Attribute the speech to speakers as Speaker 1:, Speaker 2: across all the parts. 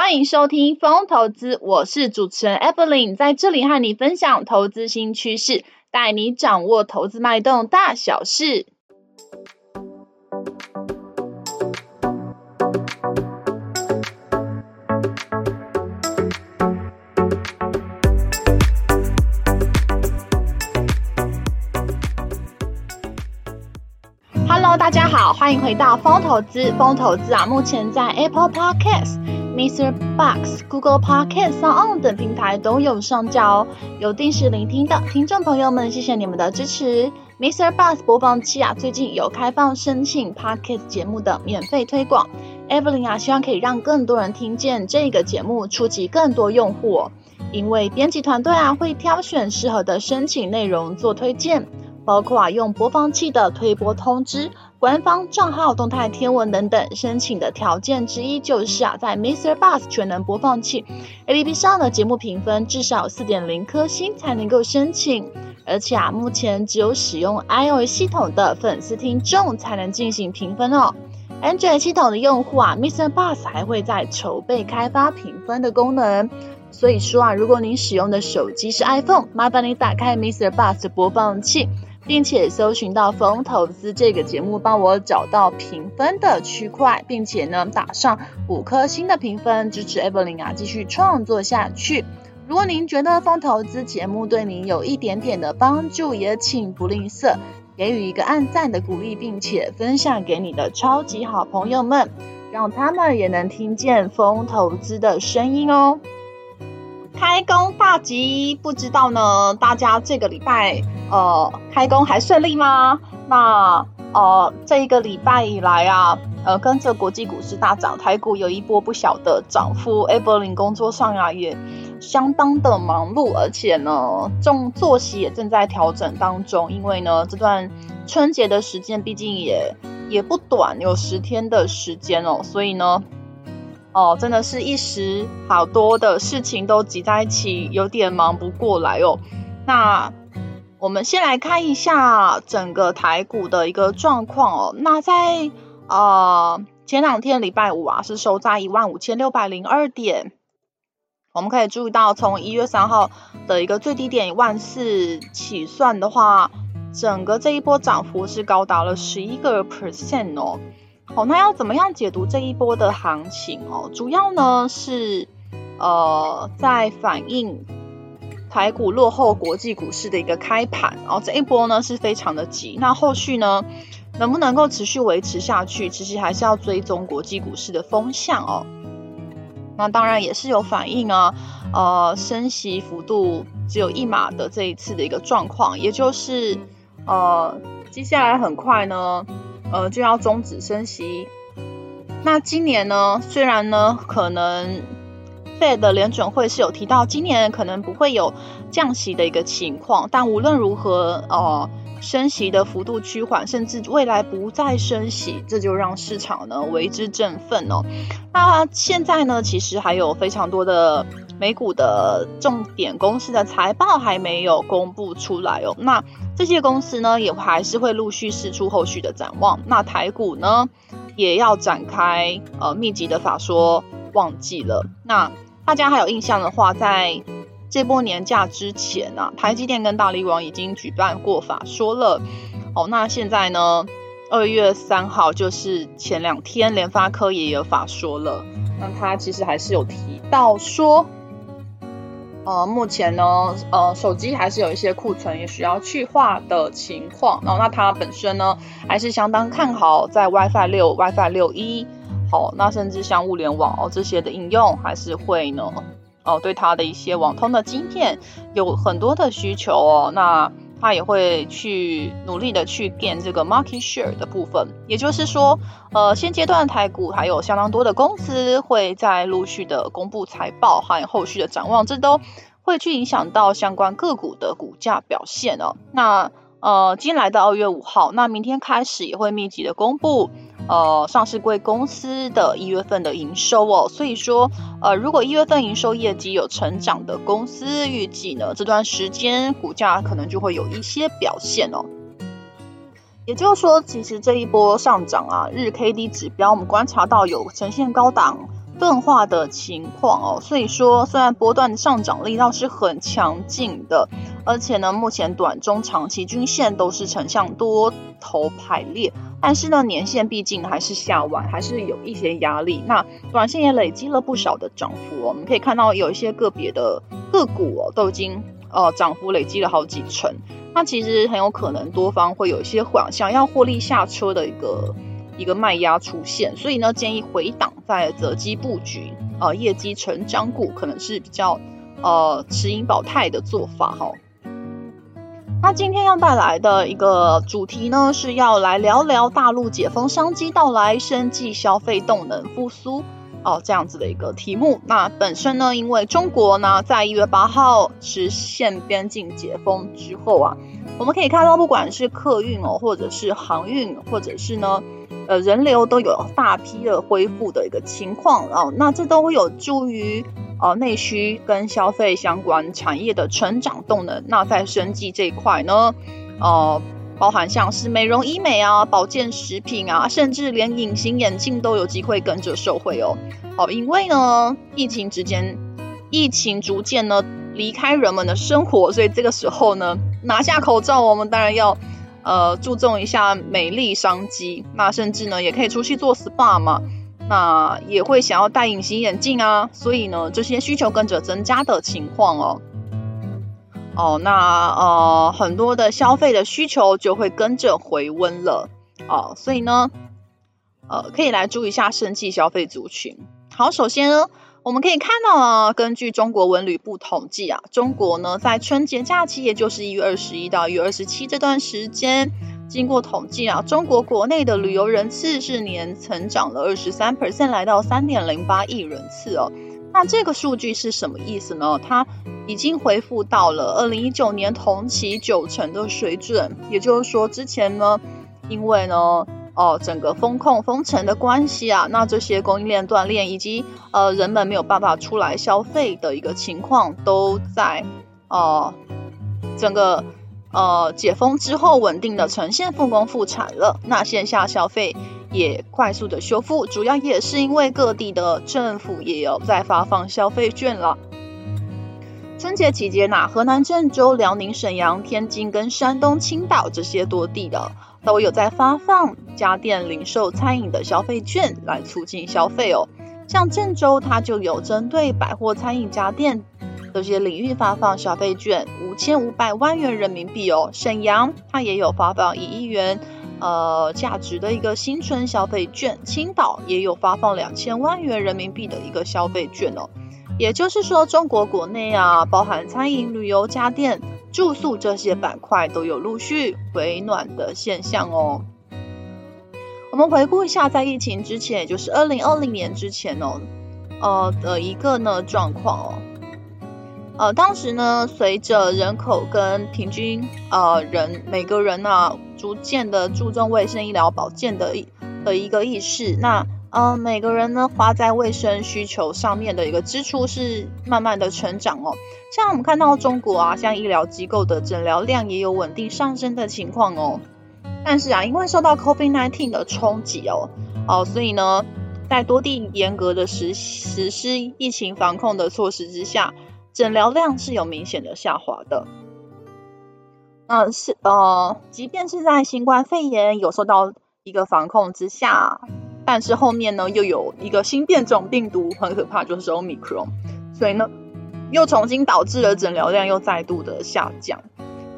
Speaker 1: 欢迎收听风投资，我是主持人 Evelyn，在这里和你分享投资新趋势，带你掌握投资脉动大小事。Hello，大家好，欢迎回到风投资。风投资啊，目前在 Apple Podcast。Mr. Box、Google Podcast、SoundOn 等平台都有上架哦。有定时聆听的听众朋友们，谢谢你们的支持。Mr. Box 播放器啊，最近有开放申请 Podcast 节目的免费推广。Evelyn 啊，希望可以让更多人听见这个节目，触及更多用户。因为编辑团队啊，会挑选适合的申请内容做推荐，包括啊，用播放器的推播通知。官方账号、动态天文等等，申请的条件之一就是啊，在 Mister Bus 全能播放器 APP 上的节目评分至少四点零颗星才能够申请。而且啊，目前只有使用 iOS 系统的粉丝听众才能进行评分哦。Android 系统的用户啊 Mister Bus 还会在筹备开发评分的功能。所以说啊，如果您使用的手机是 iPhone，麻烦你打开 Mister Bus 的播放器。并且搜寻到风投资这个节目，帮我找到评分的区块，并且呢打上五颗星的评分，支持 Evelyn 啊继续创作下去。如果您觉得风投资节目对您有一点点的帮助，也请不吝啬给予一个按赞的鼓励，并且分享给你的超级好朋友们，让他们也能听见风投资的声音哦。开工大吉，不知道呢，大家这个礼拜呃开工还顺利吗？那呃这一个礼拜以来啊，呃跟着国际股市大涨，台股有一波不小的涨幅。Evelyn 工作上啊也相当的忙碌，而且呢，重作息也正在调整当中，因为呢这段春节的时间毕竟也也不短，有十天的时间哦，所以呢。哦，真的是一时好多的事情都挤在一起，有点忙不过来哦。那我们先来看一下整个台股的一个状况哦。那在呃前两天礼拜五啊，是收在一万五千六百零二点。我们可以注意到，从一月三号的一个最低点一万四起算的话，整个这一波涨幅是高达了十一个 percent 哦。好，那要怎么样解读这一波的行情哦？主要呢是呃在反映台股落后国际股市的一个开盘，然后这一波呢是非常的急。那后续呢能不能够持续维持下去，其实还是要追踪国际股市的风向哦。那当然也是有反映啊，呃升息幅度只有一码的这一次的一个状况，也就是呃接下来很快呢。呃，就要终止升息。那今年呢，虽然呢，可能 Fed 的联准会是有提到，今年可能不会有降息的一个情况，但无论如何，呃，升息的幅度趋缓，甚至未来不再升息，这就让市场呢为之振奋哦。那现在呢，其实还有非常多的美股的重点公司的财报还没有公布出来哦。那这些公司呢，也还是会陆续释出后续的展望。那台股呢，也要展开呃密集的法说旺季了。那大家还有印象的话，在这波年假之前、啊，台积电跟大立光已经举办过法说了。哦，那现在呢，二月三号就是前两天，联发科也有法说了。那他其实还是有提到说。呃，目前呢，呃，手机还是有一些库存也需要去化的情况。然后，那它本身呢，还是相当看好在 WiFi 六、WiFi 六一好，那甚至像物联网哦这些的应用，还是会呢，哦，对它的一些网通的晶片有很多的需求哦。那他也会去努力的去 gain 这个 market share 的部分。也就是说，呃，现阶段台股还有相当多的公司会在陆续的公布财报，还有后续的展望，这都会去影响到相关个股的股价表现哦。那呃，今天来到二月五号，那明天开始也会密集的公布，呃，上市贵公司的一月份的营收哦。所以说，呃，如果一月份营收业绩有成长的公司，预计呢这段时间股价可能就会有一些表现哦。也就是说，其实这一波上涨啊，日 K D 指标我们观察到有呈现高档。钝化的情况哦，所以说虽然波段上涨力道是很强劲的，而且呢，目前短中长期均线都是呈向多头排列，但是呢，年线毕竟还是下弯，还是有一些压力。那短线也累积了不少的涨幅哦，我们可以看到有一些个别的个股哦，都已经呃涨幅累积了好几成。那其实很有可能多方会有一些想想要获利下车的一个。一个卖压出现，所以呢，建议回档再择机布局，呃，业绩成长股可能是比较呃持盈保泰的做法哈。那今天要带来的一个主题呢，是要来聊聊大陆解封商机到来，生计消费动能复苏哦、这样子的一个题目。那本身呢，因为中国呢，在一月八号实现边境解封之后啊，我们可以看到，不管是客运哦，或者是航运，或者是呢。呃，人流都有大批的恢复的一个情况哦，那这都会有助于呃内需跟消费相关产业的成长动能。那在生计这一块呢，呃，包含像是美容医美啊、保健食品啊，甚至连隐形眼镜都有机会跟着受惠哦。哦，因为呢，疫情之间，疫情逐渐呢离开人们的生活，所以这个时候呢，拿下口罩，我们当然要。呃，注重一下美丽商机，那甚至呢，也可以出去做 SPA 嘛，那也会想要戴隐形眼镜啊，所以呢，这些需求跟着增加的情况哦，哦，那呃，很多的消费的需求就会跟着回温了哦，所以呢，呃，可以来注意一下生技消费族群。好，首先呢。我们可以看到啊，根据中国文旅部统计啊，中国呢在春节假期，也就是一月二十一到一月二十七这段时间，经过统计啊，中国国内的旅游人次是年成长了二十三 percent，来到三点零八亿人次哦。那这个数据是什么意思呢？它已经恢复到了二零一九年同期九成的水准，也就是说之前呢，因为呢。哦，整个风控封城的关系啊，那这些供应链断裂以及呃人们没有办法出来消费的一个情况，都在呃整个呃解封之后稳定的呈现复工复产了。那线下消费也快速的修复，主要也是因为各地的政府也有在发放消费券了。春节期间呐，河南郑州、辽宁沈阳、天津跟山东青岛这些多地的。都有在发放家电、零售、餐饮的消费券来促进消费哦。像郑州，它就有针对百货、餐饮、家电这些领域发放消费券五千五百万元人民币哦。沈阳它也有发放一亿元呃价值的一个新春消费券，青岛也有发放两千万元人民币的一个消费券哦。也就是说，中国国内啊，包含餐饮、旅游、家电。住宿这些板块都有陆续回暖的现象哦。我们回顾一下，在疫情之前，也就是二零二零年之前哦，呃的一个呢状况哦。呃，当时呢，随着人口跟平均呃人每个人呢、逐渐的注重卫生医疗保健的一的一个意识，那。嗯、呃，每个人呢花在卫生需求上面的一个支出是慢慢的成长哦。像我们看到中国啊，像医疗机构的诊疗量也有稳定上升的情况哦。但是啊，因为受到 COVID-19 的冲击哦，哦，所以呢，在多地严格的实实施疫情防控的措施之下，诊疗量是有明显的下滑的。嗯、是呃，即便是在新冠肺炎有受到一个防控之下。但是后面呢，又有一个新变种病毒，很可怕，就是 Omicron，所以呢，又重新导致了诊疗量又再度的下降。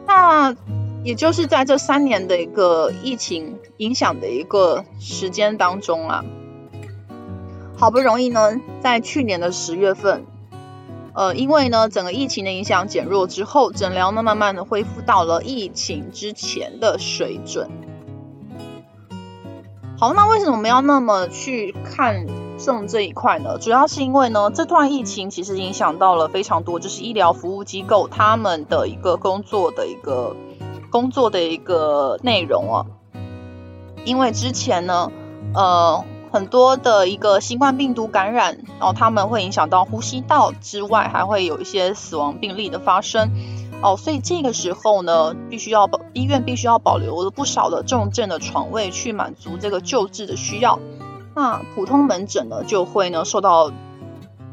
Speaker 1: 那也就是在这三年的一个疫情影响的一个时间当中啊，好不容易呢，在去年的十月份，呃，因为呢，整个疫情的影响减弱之后，诊疗呢慢慢的恢复到了疫情之前的水准。好，那为什么我们要那么去看重这一块呢？主要是因为呢，这段疫情其实影响到了非常多，就是医疗服务机构他们的一个工作的一个工作的一个内容啊。因为之前呢，呃。很多的一个新冠病毒感染，然后，他们会影响到呼吸道之外，还会有一些死亡病例的发生，哦，所以这个时候呢，必须要保医院必须要保留了不少的重症的床位，去满足这个救治的需要。那普通门诊呢，就会呢受到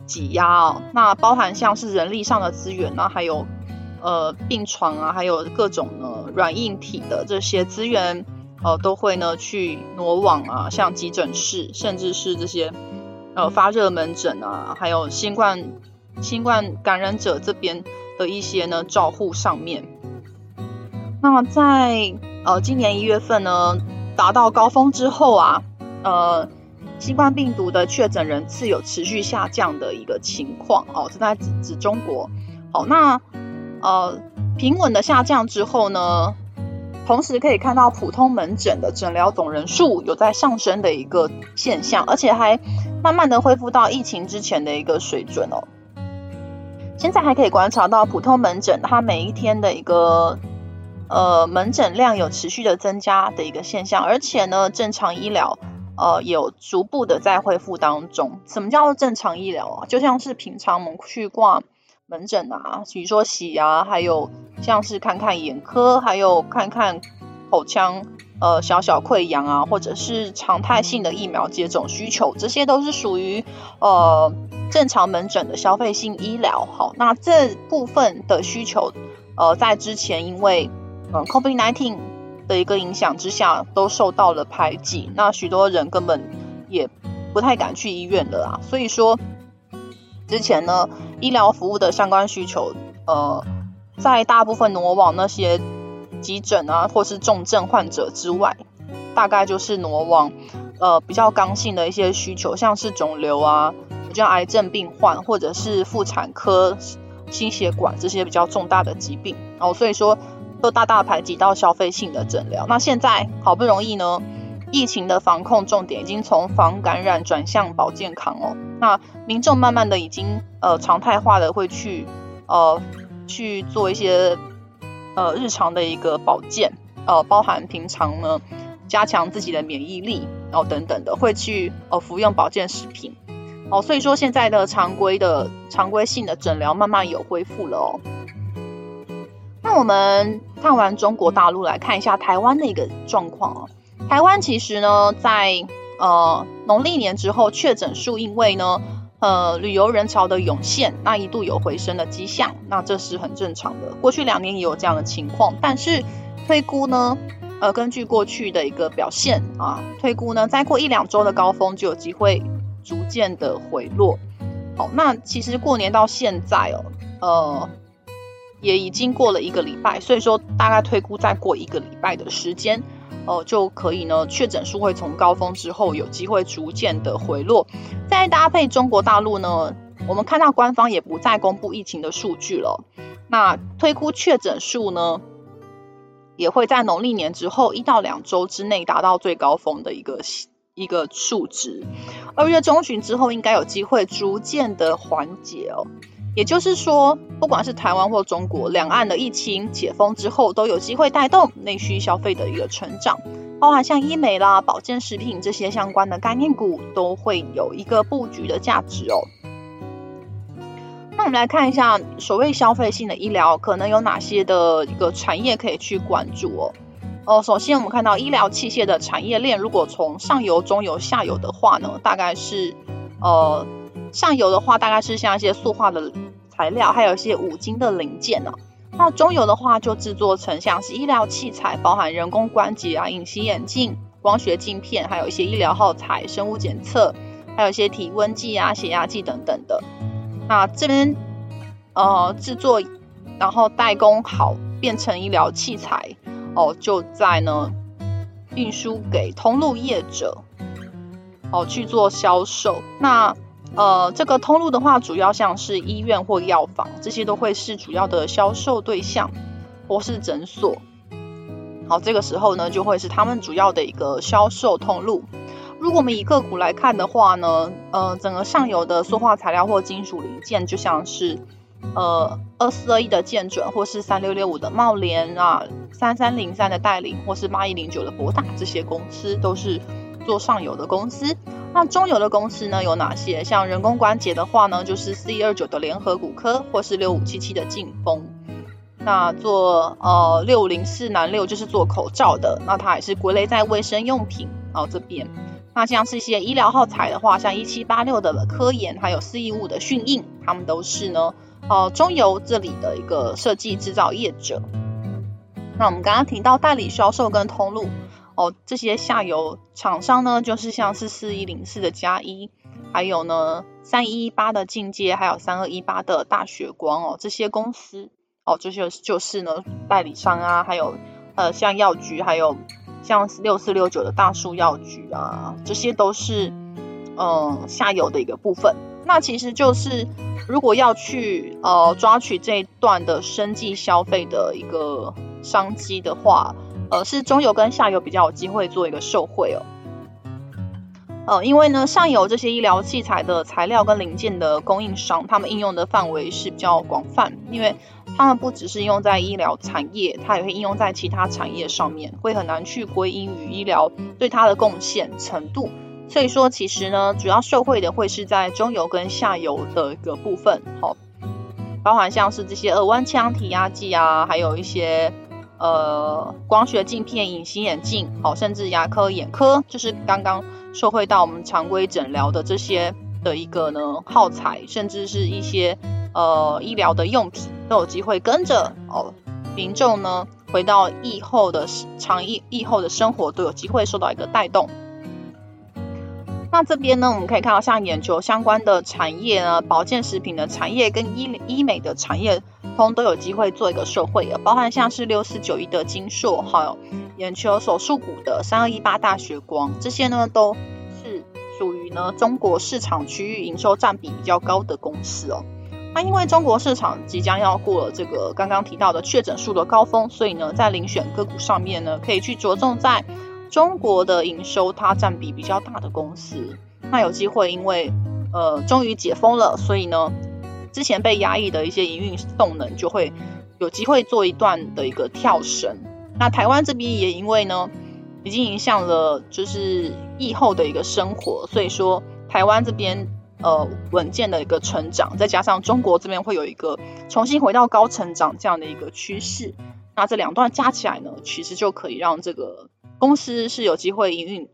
Speaker 1: 挤压啊，那包含像是人力上的资源呢，还有呃病床啊，还有各种呢软硬体的这些资源。呃，都会呢去挪往啊，像急诊室，甚至是这些呃发热门诊啊，还有新冠新冠感染者这边的一些呢照护上面。那在呃今年一月份呢达到高峰之后啊，呃新冠病毒的确诊人次有持续下降的一个情况哦，这在指指中国。好，那呃平稳的下降之后呢，同时可以看到普通门诊的诊疗总人数有在上升的一个现象，而且还慢慢的恢复到疫情之前的一个水准哦。现在还可以观察到普通门诊它每一天的一个呃门诊量有持续的增加的一个现象，而且呢正常医疗呃有逐步的在恢复当中。什么叫做正常医疗啊？就像是平常我们去挂。门诊啊，比如说洗牙，还有像是看看眼科，还有看看口腔，呃，小小溃疡啊，或者是常态性的疫苗接种需求，这些都是属于呃正常门诊的消费性医疗。好，那这部分的需求，呃，在之前因为嗯 COVID-19 的一个影响之下，都受到了排挤，那许多人根本也不太敢去医院的啦，所以说。之前呢，医疗服务的相关需求，呃，在大部分挪往那些急诊啊，或是重症患者之外，大概就是挪往呃比较刚性的一些需求，像是肿瘤啊，比较癌症病患，或者是妇产科、心血管这些比较重大的疾病，哦，所以说都大大排挤到消费性的诊疗。那现在好不容易呢，疫情的防控重点已经从防感染转向保健康哦。那民众慢慢的已经呃常态化的会去呃去做一些呃日常的一个保健，呃包含平常呢加强自己的免疫力，然后等等的会去呃服用保健食品。哦，所以说现在的常规的常规性的诊疗慢慢有恢复了哦。那我们看完中国大陆，来看一下台湾的一个状况哦。台湾其实呢在呃，农历年之后确诊数因为呢，呃，旅游人潮的涌现，那一度有回升的迹象，那这是很正常的。过去两年也有这样的情况，但是推估呢，呃，根据过去的一个表现啊，推估呢，再过一两周的高峰就有机会逐渐的回落。好，那其实过年到现在哦，呃，也已经过了一个礼拜，所以说大概推估再过一个礼拜的时间。哦，就可以呢，确诊数会从高峰之后有机会逐渐的回落。再搭配中国大陆呢，我们看到官方也不再公布疫情的数据了。那推估确诊数呢，也会在农历年之后一到两周之内达到最高峰的一个一个数值。二月中旬之后，应该有机会逐渐的缓解哦。也就是说，不管是台湾或中国，两岸的疫情解封之后，都有机会带动内需消费的一个成长，包含像医美啦、保健食品这些相关的概念股，都会有一个布局的价值哦。那我们来看一下，所谓消费性的医疗，可能有哪些的一个产业可以去关注哦？哦，首先我们看到医疗器械的产业链，如果从上游、中游、下游的话呢，大概是呃。上游的话，大概是像一些塑化的材料，还有一些五金的零件呢、那中游的话，就制作成像是医疗器材，包含人工关节啊、隐形眼镜、光学镜片，还有一些医疗耗材、生物检测，还有一些体温计啊、血压计等等的。那这边呃制作，然后代工好，变成医疗器材哦，就在呢运输给通路业者哦去做销售。那呃，这个通路的话，主要像是医院或药房，这些都会是主要的销售对象，或是诊所。好，这个时候呢，就会是他们主要的一个销售通路。如果我们以个股来看的话呢，呃，整个上游的塑化材料或金属零件，就像是呃二四二一的建准，或是三六六五的贸联啊，三三零三的戴菱，或是八一零九的博大，这些公司都是做上游的公司。那中游的公司呢，有哪些？像人工关节的话呢，就是四一二九的联合骨科，或是六五七七的劲风。那做呃六零四南六就是做口罩的，那它也是归类在卫生用品哦这边。那像是一些医疗耗材的话，像一七八六的科研，还有四一五的讯应，他们都是呢，呃，中游这里的一个设计制造业者。那我们刚刚提到代理销售跟通路哦，这些下游厂商呢，就是像是四一零四的加一，还有呢三一一八的进阶，还有三二一八的大雪光哦，这些公司哦，这些就是呢代理商啊，还有呃像药局，还有。像六四六九的大树药局啊，这些都是嗯下游的一个部分。那其实就是如果要去呃抓取这一段的生计消费的一个商机的话，呃是中游跟下游比较有机会做一个受惠哦。呃，因为呢上游这些医疗器材的材料跟零件的供应商，他们应用的范围是比较广泛，因为。他们不只是用在医疗产业，它也会应用在其他产业上面，会很难去归因于医疗对它的贡献程度。所以说，其实呢，主要受惠的会是在中游跟下游的一个部分，好，包含像是这些耳温腔、体压计啊，还有一些呃光学镜片、隐形眼镜，好，甚至牙科、眼科，就是刚刚受惠到我们常规诊疗的这些的一个呢耗材，甚至是一些。呃，医疗的用品都有机会跟着哦，民众呢回到疫后的长疫疫后的生活都有机会受到一个带动。那这边呢，我们可以看到像眼球相关的产业呢，保健食品的产业跟医医美的产业，通都有机会做一个受惠的，包含像是六四九一的金硕，还有眼球手术股的三二一八大学光，这些呢都是属于呢中国市场区域营收占比比较高的公司哦。那因为中国市场即将要过了这个刚刚提到的确诊数的高峰，所以呢，在遴选个股上面呢，可以去着重在中国的营收它占比比较大的公司。那有机会，因为呃终于解封了，所以呢，之前被压抑的一些营运动能就会有机会做一段的一个跳升。那台湾这边也因为呢，已经影响了就是疫后的一个生活，所以说台湾这边。呃，稳健的一个成长，再加上中国这边会有一个重新回到高成长这样的一个趋势，那这两段加起来呢，其实就可以让这个公司是有机会营运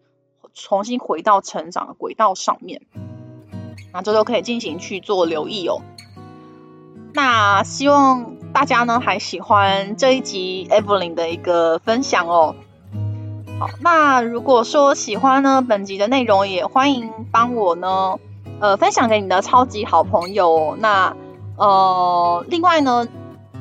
Speaker 1: 重新回到成长的轨道上面，那这都可以进行去做留意哦。那希望大家呢还喜欢这一集 Evelyn 的一个分享哦。好，那如果说喜欢呢本集的内容，也欢迎帮我呢。呃，分享给你的超级好朋友哦。那呃，另外呢，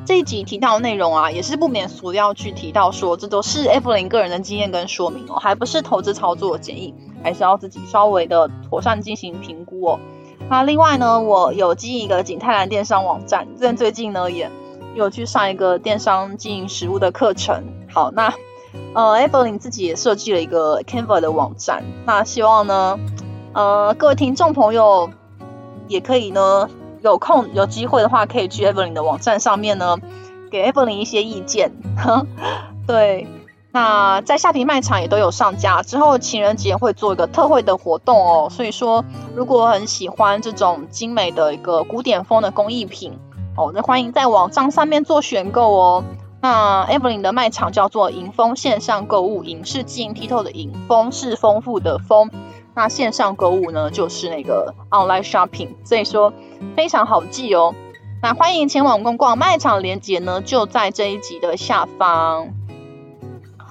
Speaker 1: 这一集提到的内容啊，也是不免俗要去提到说，这都是 Evelyn 个人的经验跟说明哦，还不是投资操作的建议，还是要自己稍微的妥善进行评估哦。那另外呢，我有经营一个景泰蓝电商网站，最最近呢也有去上一个电商经营实务的课程。好，那呃，Evelyn 自己也设计了一个 Canva 的网站，那希望呢。呃，各位听众朋友，也可以呢，有空有机会的话，可以去 Evelyn 的网站上面呢，给 Evelyn 一些意见。对，那在下皮卖场也都有上架，之后情人节会做一个特惠的活动哦。所以说，如果很喜欢这种精美的一个古典风的工艺品哦，那欢迎在网站上面做选购哦。那 Evelyn 的卖场叫做莹丰线上购物，影是晶莹剔透的莹，丰是丰富的丰。那线上购物呢，就是那个 online shopping，所以说非常好记哦。那欢迎前往逛逛卖场，链接呢就在这一集的下方。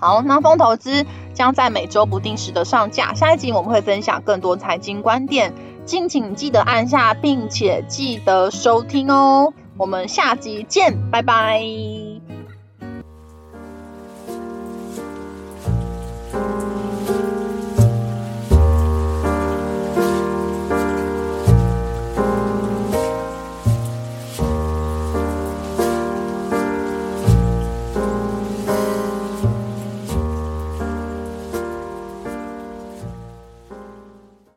Speaker 1: 好，那风投资将在每周不定时的上架，下一集我们会分享更多财经观点，敬请记得按下并且记得收听哦。我们下集见，拜拜。